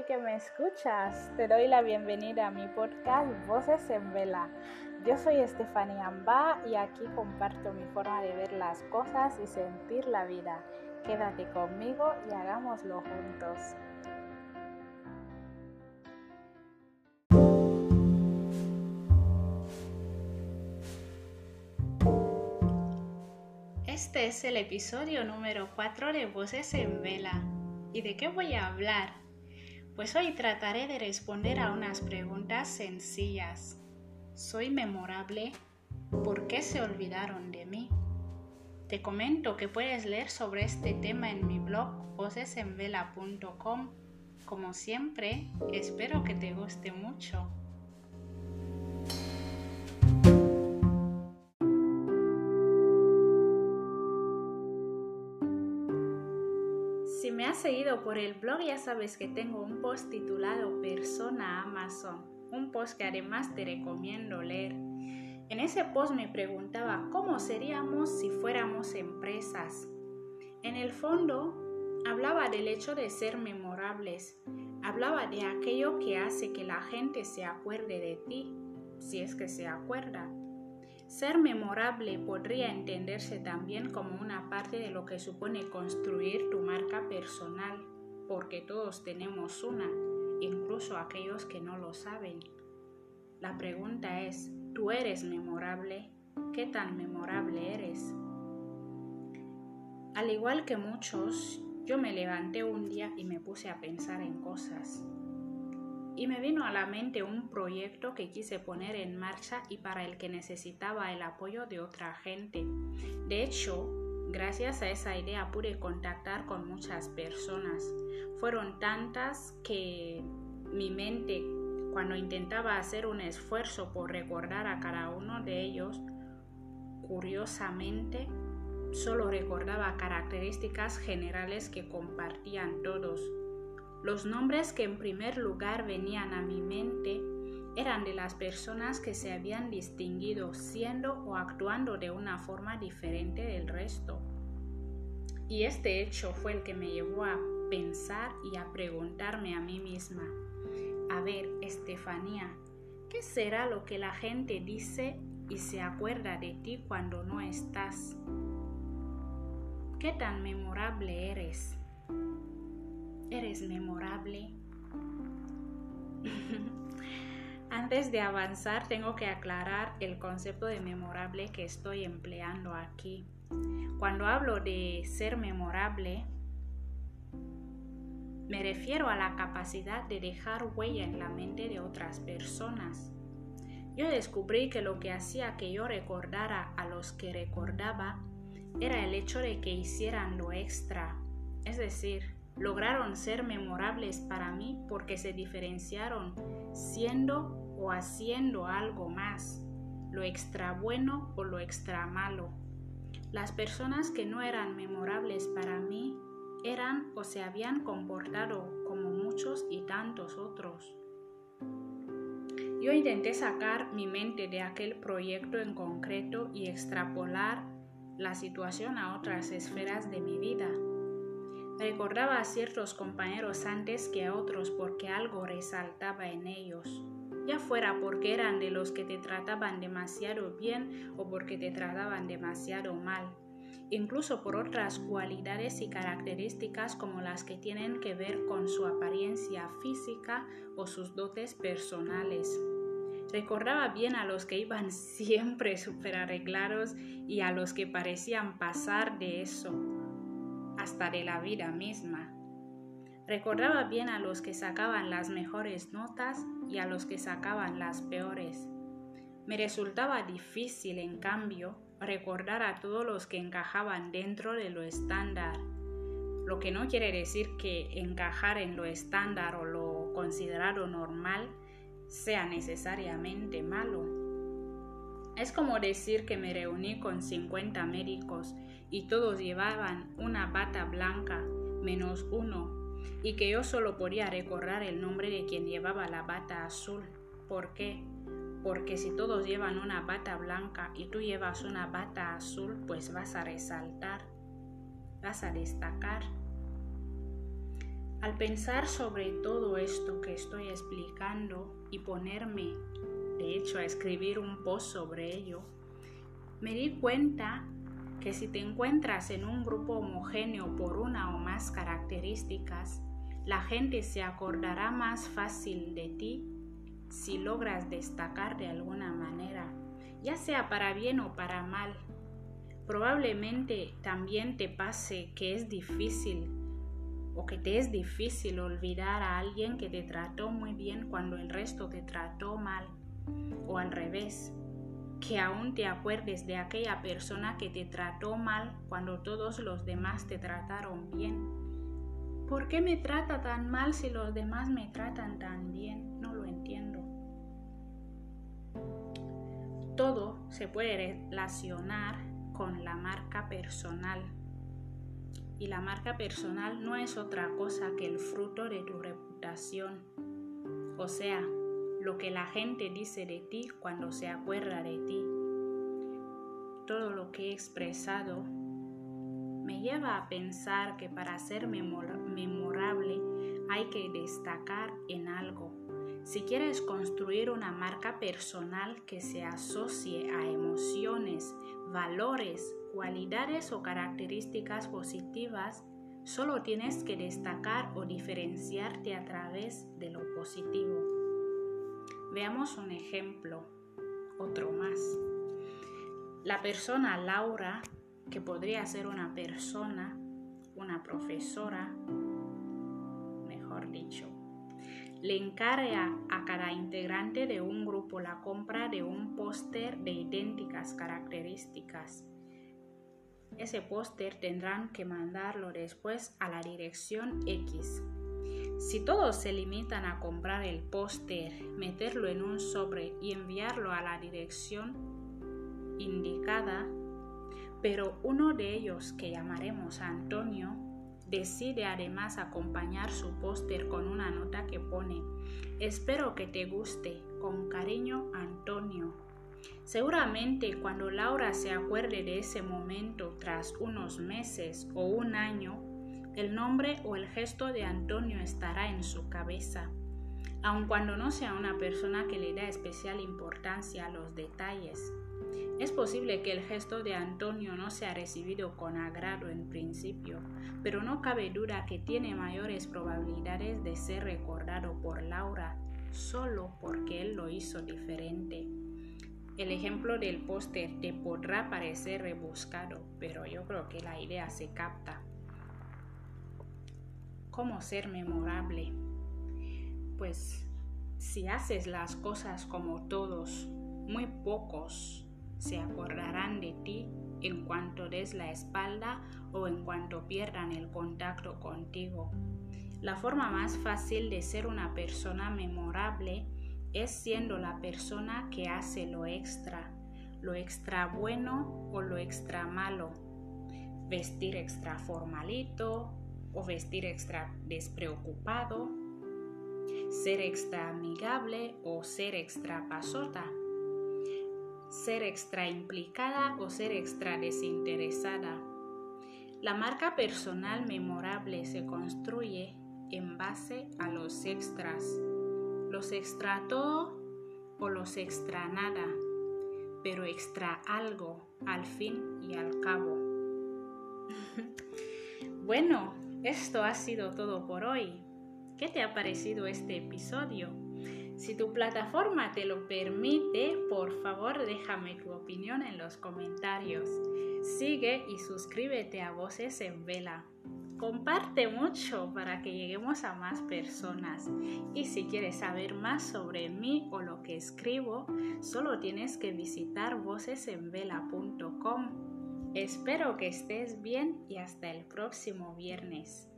que me escuchas. Te doy la bienvenida a mi podcast Voces en Vela. Yo soy Estefanía Amba y aquí comparto mi forma de ver las cosas y sentir la vida. Quédate conmigo y hagámoslo juntos. Este es el episodio número 4 de Voces en Vela. ¿Y de qué voy a hablar? Pues hoy trataré de responder a unas preguntas sencillas. ¿Soy memorable? ¿Por qué se olvidaron de mí? Te comento que puedes leer sobre este tema en mi blog vocesenvela.com. Como siempre, espero que te guste mucho. Me has seguido por el blog ya sabes que tengo un post titulado Persona Amazon, un post que además te recomiendo leer. En ese post me preguntaba cómo seríamos si fuéramos empresas. En el fondo, hablaba del hecho de ser memorables, hablaba de aquello que hace que la gente se acuerde de ti, si es que se acuerda. Ser memorable podría entenderse también como una parte de lo que supone construir tu marca personal, porque todos tenemos una, incluso aquellos que no lo saben. La pregunta es, ¿tú eres memorable? ¿Qué tan memorable eres? Al igual que muchos, yo me levanté un día y me puse a pensar en cosas y me vino a la mente un proyecto que quise poner en marcha y para el que necesitaba el apoyo de otra gente. De hecho, gracias a esa idea pude contactar con muchas personas. Fueron tantas que mi mente, cuando intentaba hacer un esfuerzo por recordar a cada uno de ellos, curiosamente, solo recordaba características generales que compartían todos los nombres que en primer lugar venían a mi mente eran de las personas que se habían distinguido siendo o actuando de una forma diferente del resto. Y este hecho fue el que me llevó a pensar y a preguntarme a mí misma, a ver, Estefanía, ¿qué será lo que la gente dice y se acuerda de ti cuando no estás? ¿Qué tan memorable eres? Eres memorable. Antes de avanzar, tengo que aclarar el concepto de memorable que estoy empleando aquí. Cuando hablo de ser memorable, me refiero a la capacidad de dejar huella en la mente de otras personas. Yo descubrí que lo que hacía que yo recordara a los que recordaba era el hecho de que hicieran lo extra, es decir, lograron ser memorables para mí porque se diferenciaron siendo o haciendo algo más, lo extra bueno o lo extra malo. Las personas que no eran memorables para mí eran o se habían comportado como muchos y tantos otros. Yo intenté sacar mi mente de aquel proyecto en concreto y extrapolar la situación a otras esferas de mi vida Recordaba a ciertos compañeros antes que a otros porque algo resaltaba en ellos, ya fuera porque eran de los que te trataban demasiado bien o porque te trataban demasiado mal, incluso por otras cualidades y características como las que tienen que ver con su apariencia física o sus dotes personales. Recordaba bien a los que iban siempre súper arreglados y a los que parecían pasar de eso hasta de la vida misma. Recordaba bien a los que sacaban las mejores notas y a los que sacaban las peores. Me resultaba difícil, en cambio, recordar a todos los que encajaban dentro de lo estándar, lo que no quiere decir que encajar en lo estándar o lo considerado normal sea necesariamente malo. Es como decir que me reuní con 50 médicos y todos llevaban una bata blanca, menos uno, y que yo solo podía recordar el nombre de quien llevaba la bata azul. ¿Por qué? Porque si todos llevan una bata blanca y tú llevas una bata azul, pues vas a resaltar, vas a destacar. Al pensar sobre todo esto que estoy explicando y ponerme, de hecho, a escribir un post sobre ello, me di cuenta que si te encuentras en un grupo homogéneo por una o más características, la gente se acordará más fácil de ti si logras destacar de alguna manera, ya sea para bien o para mal. Probablemente también te pase que es difícil o que te es difícil olvidar a alguien que te trató muy bien cuando el resto te trató mal o al revés que aún te acuerdes de aquella persona que te trató mal cuando todos los demás te trataron bien. ¿Por qué me trata tan mal si los demás me tratan tan bien? No lo entiendo. Todo se puede relacionar con la marca personal. Y la marca personal no es otra cosa que el fruto de tu reputación. O sea, lo que la gente dice de ti cuando se acuerda de ti. Todo lo que he expresado me lleva a pensar que para ser memorable hay que destacar en algo. Si quieres construir una marca personal que se asocie a emociones, valores, cualidades o características positivas, solo tienes que destacar o diferenciarte a través de lo positivo. Veamos un ejemplo, otro más. La persona Laura, que podría ser una persona, una profesora, mejor dicho, le encarga a cada integrante de un grupo la compra de un póster de idénticas características. Ese póster tendrán que mandarlo después a la dirección X si todos se limitan a comprar el póster, meterlo en un sobre y enviarlo a la dirección indicada, pero uno de ellos, que llamaremos Antonio, decide además acompañar su póster con una nota que pone, espero que te guste, con cariño Antonio. Seguramente cuando Laura se acuerde de ese momento tras unos meses o un año, el nombre o el gesto de Antonio estará en su cabeza, aun cuando no sea una persona que le da especial importancia a los detalles. Es posible que el gesto de Antonio no sea recibido con agrado en principio, pero no cabe duda que tiene mayores probabilidades de ser recordado por Laura solo porque él lo hizo diferente. El ejemplo del póster te podrá parecer rebuscado, pero yo creo que la idea se capta. ¿Cómo ser memorable? Pues si haces las cosas como todos, muy pocos se acordarán de ti en cuanto des la espalda o en cuanto pierdan el contacto contigo. La forma más fácil de ser una persona memorable es siendo la persona que hace lo extra, lo extra bueno o lo extra malo. Vestir extra formalito, o vestir extra despreocupado, ser extra amigable o ser extra pasota, ser extra implicada o ser extra desinteresada. La marca personal memorable se construye en base a los extras, los extra todo o los extra nada, pero extra algo al fin y al cabo. bueno, esto ha sido todo por hoy. ¿Qué te ha parecido este episodio? Si tu plataforma te lo permite, por favor déjame tu opinión en los comentarios. Sigue y suscríbete a Voces en Vela. Comparte mucho para que lleguemos a más personas. Y si quieres saber más sobre mí o lo que escribo, solo tienes que visitar vocesenvela.com. Espero que estés bien y hasta el próximo viernes.